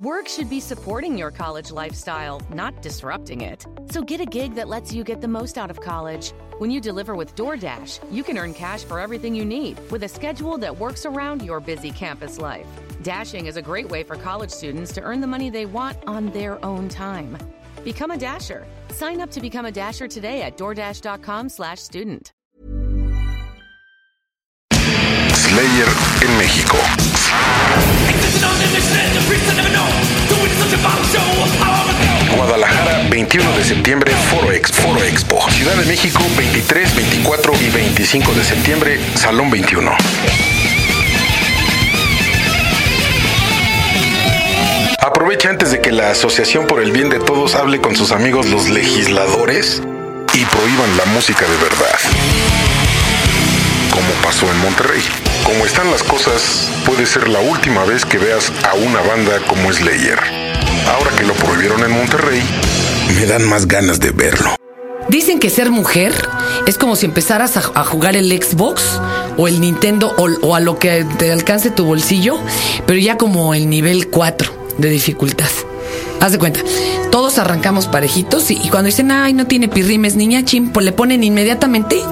Work should be supporting your college lifestyle, not disrupting it. So get a gig that lets you get the most out of college. When you deliver with DoorDash, you can earn cash for everything you need with a schedule that works around your busy campus life. Dashing is a great way for college students to earn the money they want on their own time. Become a Dasher. Sign up to become a Dasher today at DoorDash.com slash student. Slayer en México. 21 de septiembre, Foro Expo. Foro Expo. Ciudad de México, 23, 24 y 25 de septiembre, Salón 21. Aprovecha antes de que la Asociación por el Bien de Todos hable con sus amigos los legisladores y prohíban la música de verdad. Como pasó en Monterrey. Como están las cosas, puede ser la última vez que veas a una banda como Slayer. Ahora que lo prohibieron en Monterrey, me dan más ganas de verlo. Dicen que ser mujer es como si empezaras a, jugar el Xbox o el Nintendo o, a lo que te alcance tu bolsillo, pero ya como el nivel 4 de dificultad. Haz de cuenta, todos arrancamos parejitos y, cuando dicen, ay, no tiene pirrimes, niña chim, pues le ponen inmediatamente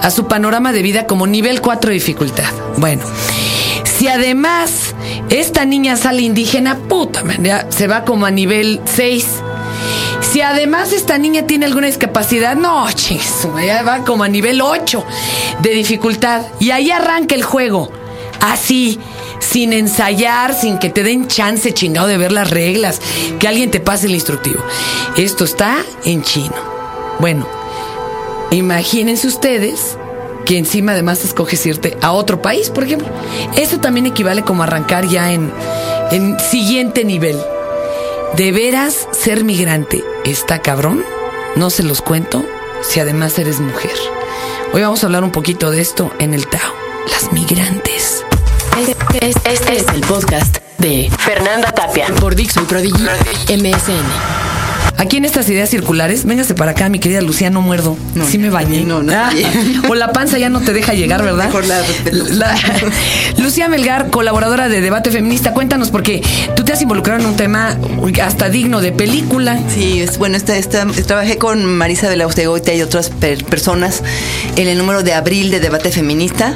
a su panorama de vida como nivel 4 de dificultad. Bueno, si además esta niña sale indígena, puta, man, se va como a nivel 6. Si además esta niña tiene alguna discapacidad, no, chis, ya va como a nivel 8 de dificultad. Y ahí arranca el juego. Así, sin ensayar, sin que te den chance chingado de ver las reglas, que alguien te pase el instructivo. Esto está en chino. Bueno, imagínense ustedes que encima además escoges irte a otro país, por ejemplo. Eso también equivale como arrancar ya en, en siguiente nivel. De veras, ser migrante está cabrón. No se los cuento si además eres mujer. Hoy vamos a hablar un poquito de esto en el Tao. Las migrantes. Este, este- este es el podcast de Fernanda Tapia por Dixon Prodigy MSN. Aquí en estas ideas circulares, véngase para acá, mi querida Lucía, no muerdo. sí me bañé. no, no. Ah, o la panza ya no te deja llegar, ¿verdad? Mejor. La- Lucía Melgar, colaboradora de Debate Feminista, cuéntanos, porque tú te has involucrado en un tema hasta digno de película. Sí, es, bueno, esta, esta- trabajé con Marisa de la Ustegoita y otras per- personas en el número de abril de Debate Feminista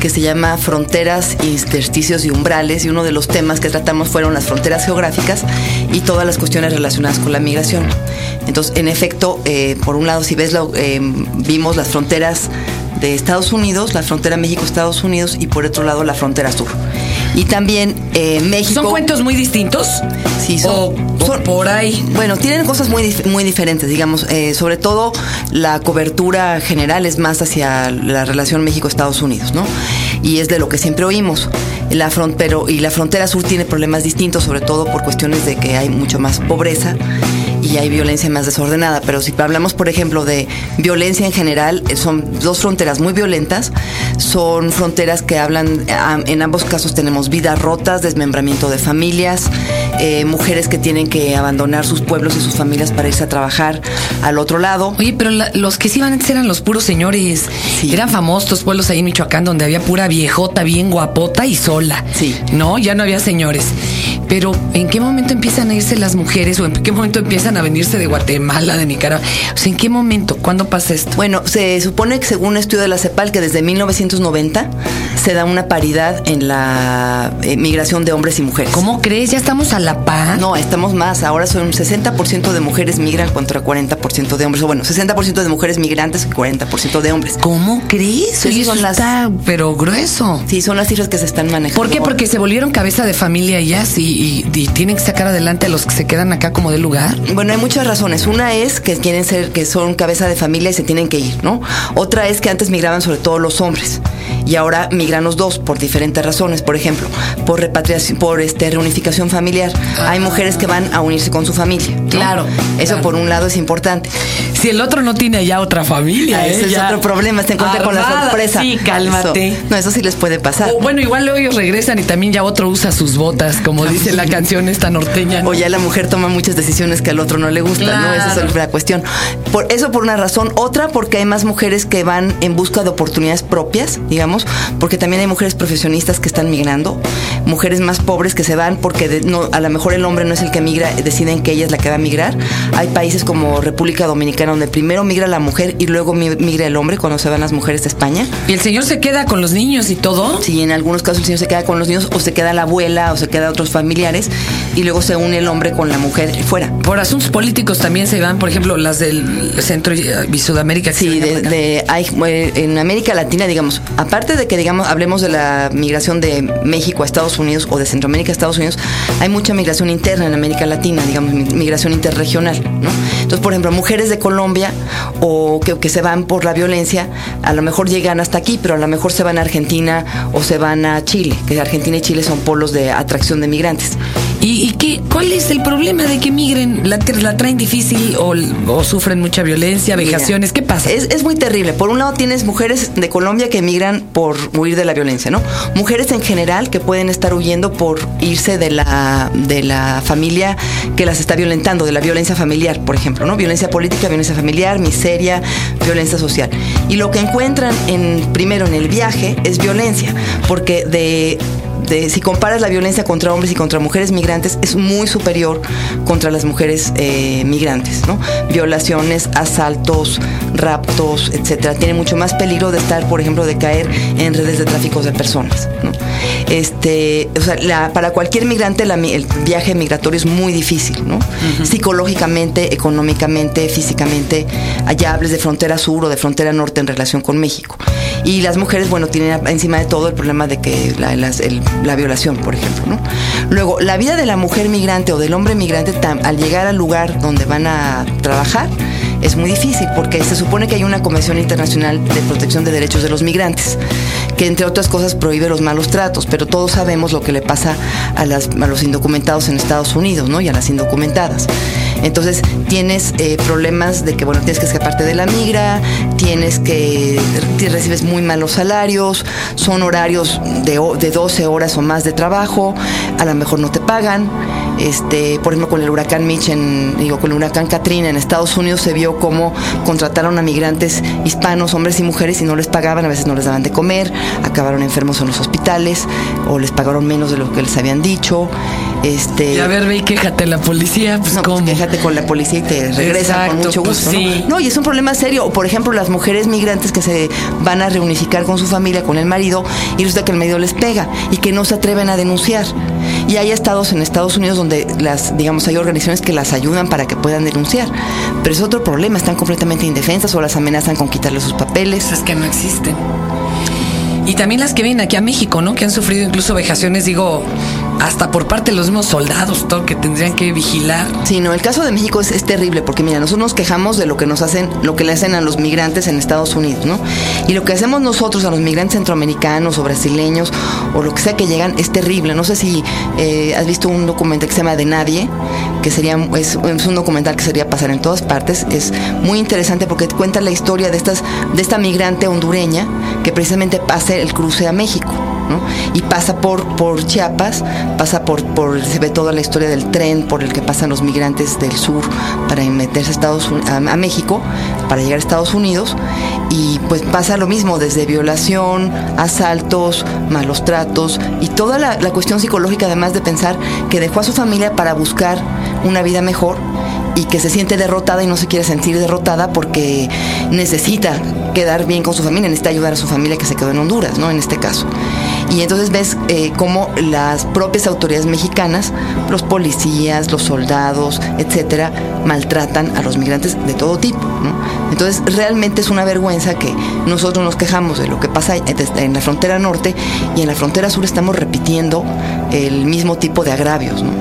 que se llama Fronteras, Intersticios y Umbrales, y uno de los temas que tratamos fueron las fronteras geográficas y todas las cuestiones relacionadas con la migración. Entonces, en efecto, eh, por un lado, si ves, lo- eh, vimos las fronteras de Estados Unidos, la frontera México-Estados Unidos, y por otro lado, la frontera sur. Y también eh, México... ¿Son cuentos muy distintos? Sí, son, O- o son- por ahí. Bueno, tienen cosas muy, muy diferentes, digamos. eh, sobre todo la cobertura general es más hacia la relación México-Estados Unidos, ¿no? Y es de lo que siempre oímos. La fron- pero, y la frontera sur tiene problemas distintos, sobre todo por cuestiones de que hay mucho más pobreza y hay violencia más desordenada. Pero si hablamos, por ejemplo, de violencia en general, eh, son dos fronteras muy violentas. Son fronteras que hablan, en ambos casos tenemos vidas rotas, desmembramiento de familias, eh, mujeres que tienen que abandonar sus pueblos y sus familias para irse a trabajar al otro lado. Oye, pero la- los que sí iban antes eran los puros señores. Sí. Eran famosos los pueblos ahí en Michoacán donde había pura viejota, bien guapota y sola. Sí. No, ya no había señores. Pero ¿en qué momento empiezan a irse las mujeres o en qué momento empiezan a venirse de Guatemala, de Nicaragua? O sea, ¿en qué momento? ¿Cuándo pasa esto? Bueno, se supone que según un estudio de la CEPAL que desde 1990 se da una paridad en la eh, migración de hombres y mujeres. ¿Cómo crees? ¿Ya estamos a la par? No, estamos más. Ahora son 60% de mujeres migran contra 40% de hombres. O bueno, 60% de mujeres migrantes y 40% de hombres. ¿Cómo crees? Oye, eso son las- está, pero grueso. Sí, son las cifras que se están manejando. ¿Por qué? Porque se volvieron cabeza de familia ellas y, y- y tienen que sacar adelante a los que se quedan acá como de lugar. Bueno, hay muchas razones. Una es que quieren ser, que son cabeza de familia y se tienen que ir, ¿no? Otra es que antes migraban sobre todo los hombres y ahora migran los dos por diferentes razones. Por ejemplo, por repatriación, por este reunificación familiar. Hay mujeres que van a unirse con su familia. ¿no? Claro, Eso claro. por un lado es importante. Si el otro no tiene ya otra familia, Ah, ¿eh? ese es Ya otro problema, se encuentra con la sorpresa. Sí, cálmate. Eso- no, eso sí les puede pasar. O, bueno, igual luego ellos regresan y también ya otro usa sus botas como como dice la canción esta norteña. O ya la mujer toma muchas decisiones que al otro no le gustan, ¿no? Esa es la cuestión. Por eso por una razón, otra porque hay más mujeres que van en busca de oportunidades propias, digamos, porque también hay mujeres profesionistas que están migrando, mujeres más pobres que se van porque no, a lo mejor el hombre no es el que migra, deciden que ella es la que va a migrar. Hay países como República Dominicana donde primero migra la mujer y luego migra el hombre cuando se van las mujeres de España. ¿Y el señor se queda con los niños y todo? Sí, en algunos casos el señor se queda con los niños o se queda la abuela o se queda otros familiares y luego se une el hombre con la mujer fuera. Por asuntos políticos también se van, por ejemplo, las del centro y Sudamérica. Sí, de, hay, eh, en América Latina, digamos, aparte de que digamos hablemos de la migración de México a Estados Unidos o de Centroamérica a Estados Unidos, hay mucha migración interna en América Latina, digamos, migración interregional, ¿no? Entonces, por ejemplo, mujeres de Colombia o que, que se van por la violencia, a lo mejor llegan hasta aquí, pero a lo mejor se van a Argentina o se van a Chile, que Argentina y Chile son polos de atracción de migrantes. ¿Y, qué, cuál es el problema de que migren? ¿La, la traen difícil o, sufren mucha violencia, vejaciones? ¿Qué pasa? Es, muy terrible. Por un lado tienes mujeres de Colombia que emigran por huir de la violencia, ¿no? Mujeres en general que pueden estar huyendo por irse de la, de la familia que las está violentando, de la violencia familiar, por ejemplo, ¿no? Violencia política, violencia familiar, miseria, violencia social. Y lo que encuentran en, primero en el viaje es violencia, porque de si comparas la violencia contra hombres y contra mujeres migrantes, es muy superior contra las mujeres eh, migrantes, ¿no? Violaciones, asaltos, raptos, etcétera. Tiene mucho más peligro de estar, por ejemplo, de caer en redes de tráfico de personas, Este, o sea, para cualquier migrante el viaje migratorio es muy difícil, ¿no? Psicológicamente, económicamente, físicamente, allá hables de frontera sur o de frontera norte en relación con México. Y las mujeres, bueno, tienen encima de todo el problema de que la, la violación, por ejemplo. ¿no? Luego, la vida de la mujer migrante o del hombre migrante al llegar al lugar donde van a trabajar es muy difícil porque se supone que hay una Convención Internacional de Protección de Derechos de los Migrantes que entre otras cosas prohíbe los malos tratos, pero todos sabemos lo que le pasa a, a los indocumentados en Estados Unidos ¿no? y a las indocumentadas. Entonces tienes eh, problemas de que, bueno, tienes que escaparte de la migra, tienes que, recibes muy malos salarios, son horarios de, de 12 horas o más de trabajo, a lo mejor no te pagan. Este, por ejemplo, con el huracán Mitch, en, digo, con el huracán Katrina en Estados Unidos se vio cómo contrataron a migrantes hispanos, hombres y mujeres, y no les pagaban, a veces no les daban de comer, acabaron enfermos en los hospitales, o les pagaron menos de lo que les habían dicho. Este, y a ver, ve y quéjate a la policía, pues, no, pues quéjate con la policía y te regresan con mucho pues gusto. ¿no? y es un problema serio. O por ejemplo, las mujeres migrantes que se van a reunificar con su familia, con el marido, y resulta que el marido les pega y que no se atreven a denunciar. Y hay estados en Estados Unidos donde las, digamos, hay organizaciones que las ayudan para que puedan denunciar. Pero es otro problema, están completamente indefensas o las amenazan con quitarle sus papeles. Es que no existen. Y también las que vienen aquí a México, ¿no? Que han sufrido incluso vejaciones, digo, hasta por parte de los mismos soldados, que tendrían que vigilar. Sí, no, el caso de México es, terrible, porque mira, nosotros nos quejamos de lo que nos hacen, lo que le hacen a los migrantes en Estados Unidos, ¿no? Y lo que hacemos nosotros a los migrantes centroamericanos o brasileños o lo que sea que llegan es terrible. No sé si eh, has visto un documental que se llama De Nadie, que sería, es, un documental que sería pasar en todas partes. Es muy interesante porque cuenta la historia de estas, de esta migrante hondureña que precisamente pasa el cruce a México. Y pasa por, por Chiapas, pasa por, por, se ve toda la historia del tren por el que pasan los migrantes del sur para meterse a, Estados, a, México, para llegar a Estados Unidos, y pues pasa lo mismo, desde violación, asaltos, malos tratos, y toda la, la cuestión psicológica además de pensar que dejó a su familia para buscar una vida mejor y que se siente derrotada y no se quiere sentir derrotada porque necesita quedar bien con su familia, necesita ayudar a su familia que se quedó en Honduras, ¿no? En este caso. Y entonces ves eh, cómo las propias autoridades mexicanas, los policías, los soldados, etcétera, maltratan a los migrantes de todo tipo. ¿no? Entonces realmente es una vergüenza que nosotros nos quejamos de lo que pasa en la frontera norte y en la frontera sur estamos repitiendo el mismo tipo de agravios. ¿no?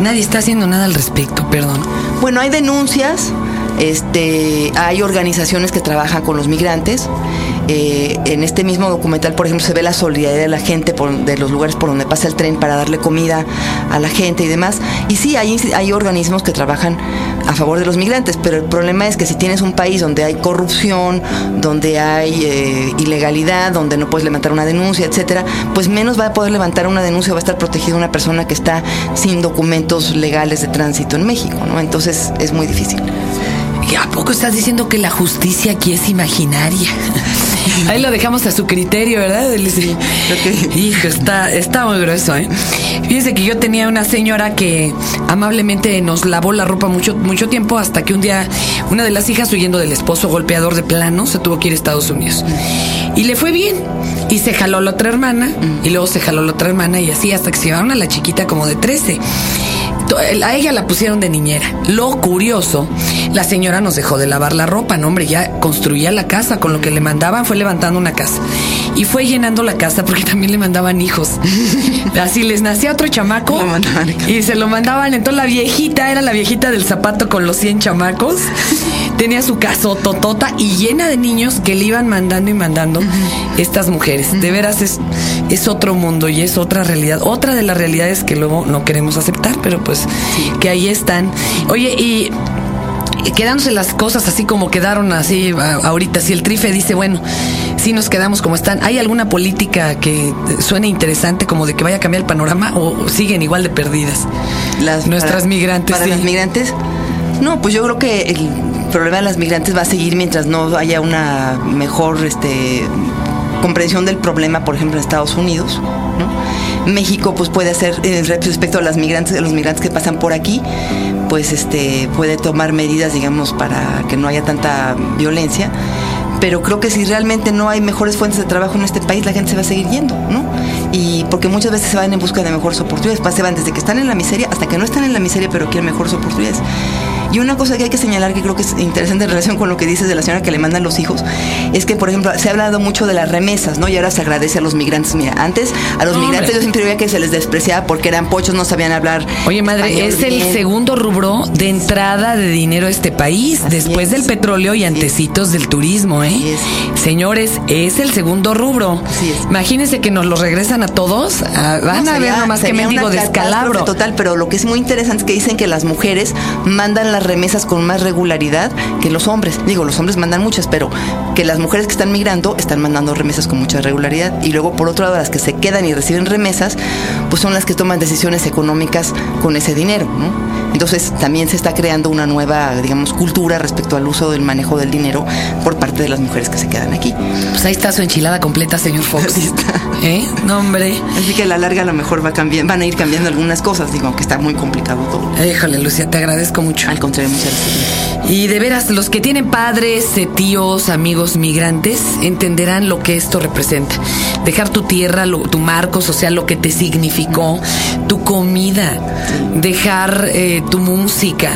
Nadie está haciendo nada al respecto, perdón. Bueno, hay denuncias, este, hay organizaciones que trabajan con los migrantes. Eh, en este mismo documental, por ejemplo, se ve la solidaridad de la gente de los lugares por donde pasa el tren para darle comida a la gente y demás. Y sí, hay, hay organismos que trabajan a favor de los migrantes, pero el problema es que si tienes un país donde hay corrupción, donde hay eh, ilegalidad, donde no puedes levantar una denuncia, etcétera, pues menos va a poder levantar una denuncia, va a estar protegida una persona que está sin documentos legales de tránsito en México, ¿no? Entonces es muy difícil. ¿Y a poco estás diciendo que la justicia aquí es imaginaria? Ahí lo dejamos a su criterio, ¿verdad? Hijo, está, está muy grueso, ¿eh? Fíjese que yo tenía una señora que amablemente nos lavó la ropa mucho, mucho tiempo hasta que un día una de las hijas, huyendo del esposo golpeador de plano, se tuvo que ir a Estados Unidos. Y le fue bien. Y se jaló la otra hermana, y luego se jaló la otra hermana, y así hasta que se llevaron a la chiquita como de 13 a ella la pusieron de niñera. Lo curioso, la señora nos dejó de lavar la ropa, no hombre, ya construía la casa, con lo que le mandaban fue levantando una casa. Y fue llenando la casa porque también le mandaban hijos. Así les nacía otro chamaco y se lo mandaban. Entonces la viejita era la viejita del zapato con los 100 chamacos. Tenía su casa totota y llena de niños que le iban mandando y mandando estas mujeres. De veras es, es otro mundo y es otra realidad. Otra de las realidades que luego no queremos aceptar, pero pues que ahí están. Oye, y quedándose las cosas así como quedaron así ahorita, si el trife dice, bueno, si nos quedamos como están, ¿hay alguna política que suene interesante como de que vaya a cambiar el panorama o siguen igual de perdidas? Las, Nuestras migrantes. Para las migrantes. No, pues yo creo que el problema de las migrantes va a seguir mientras no haya una mejor este, comprensión del problema, por ejemplo, en Estados Unidos. México pues puede hacer eh, respecto a las migrantes, a los migrantes que pasan por aquí, pues este puede tomar medidas, digamos, para que no haya tanta violencia. Pero creo que si realmente no hay mejores fuentes de trabajo en este país, la gente se va a seguir yendo, ¿no? Y porque muchas veces se van en busca de mejores oportunidades, se van desde que están en la miseria hasta que no están en la miseria, pero quieren mejores oportunidades. Y una cosa que hay que señalar que creo que es interesante en relación con lo que dices de la señora que le mandan los hijos, es que, por ejemplo, se ha hablado mucho de las remesas, ¿no? Y ahora se agradece a los migrantes. Mira, antes a los migrantes yo siempre veía que se les despreciaba porque eran pochos, no sabían hablar. Oye, madre, es el segundo rubro de entrada de dinero a este país, después del petróleo y antecitos del turismo, ¿eh? Señores, es el segundo rubro. Imagínense que nos lo regresan a todos. Ah, van a ver nomás que digo descalabro. Total, pero lo que es muy interesante es que dicen que las mujeres mandan remesas con más regularidad que los hombres. Digo, los hombres mandan muchas, pero que las mujeres que están migrando están mandando remesas con mucha regularidad. Y luego, por otro lado, las que se quedan y reciben remesas, pues son las que toman decisiones económicas con ese dinero, ¿no? Entonces también se está creando una nueva, digamos, cultura respecto al uso del manejo del dinero por parte de las mujeres que se quedan aquí. Pues ahí está su enchilada completa, señor Fox. ¿Eh? No, hombre. Así que a la larga a lo mejor va a cambiar, van a ir cambiando algunas cosas, digo, que está muy complicado todo. Híjole, Lucia, te agradezco mucho. Al contrario, muchas gracias. Y de veras, los que tienen padres, eh, tíos, amigos migrantes, entenderán lo que esto representa. Dejar tu tierra, tu marco social, lo que te significó, tu comida, dejar eh, tu música.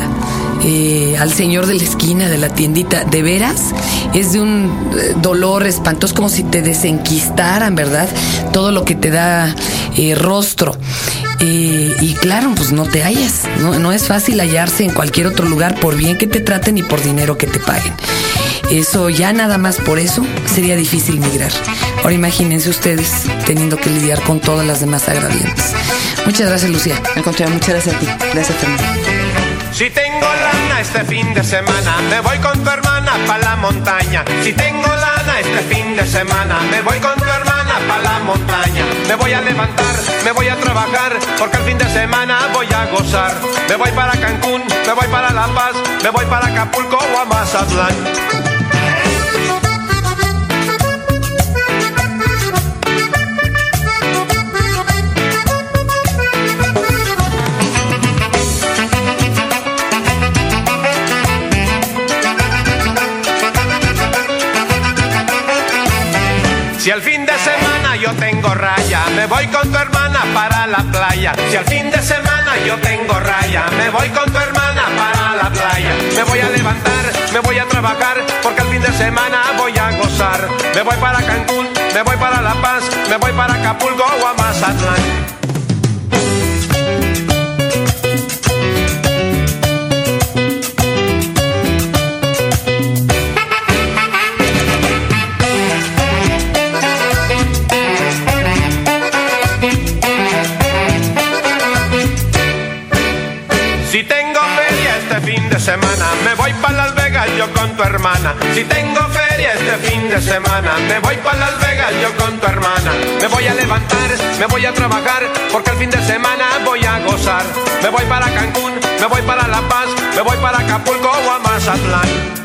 Eh, al señor de la esquina de la tiendita, de veras, es de un eh, dolor espantoso, como si te desenquistaran, ¿verdad? Todo lo que te da rostro. y claro, pues no te hallas, no, no es fácil hallarse en cualquier otro lugar, por bien que te traten y por dinero que te paguen. Eso ya nada más por eso sería difícil migrar. Ahora imagínense ustedes teniendo que lidiar con todas las demás agraviantes. Muchas gracias, Lucía. Al contrario, muchas gracias a ti. Gracias, Fernanda. Si tengo lana este fin de semana, me voy con tu hermana pa' la montaña. Si tengo lana este fin de semana, me voy con tu hermana pa' la montaña. Me voy a levantar, me voy a trabajar, porque el fin de semana voy a gozar. Me voy para Cancún, me voy para La Paz, me voy para Acapulco o a Mazatlán. Si al fin de semana yo tengo raya, me voy con tu hermana para la playa. Si al fin de semana yo tengo raya, me voy con tu hermana para la playa. Me voy a levantar, me voy a trabajar, porque al fin de semana voy a gozar. Me voy para Cancún, me voy para La Paz, me voy para Acapulco o a. Si tengo feria este fin de semana, me voy para Las Vegas yo con tu hermana. Me voy a levantar, me voy a trabajar, porque el fin de semana voy a gozar. Me voy para Cancún, me voy para La Paz, me voy para Acapulco o a Mazatlán.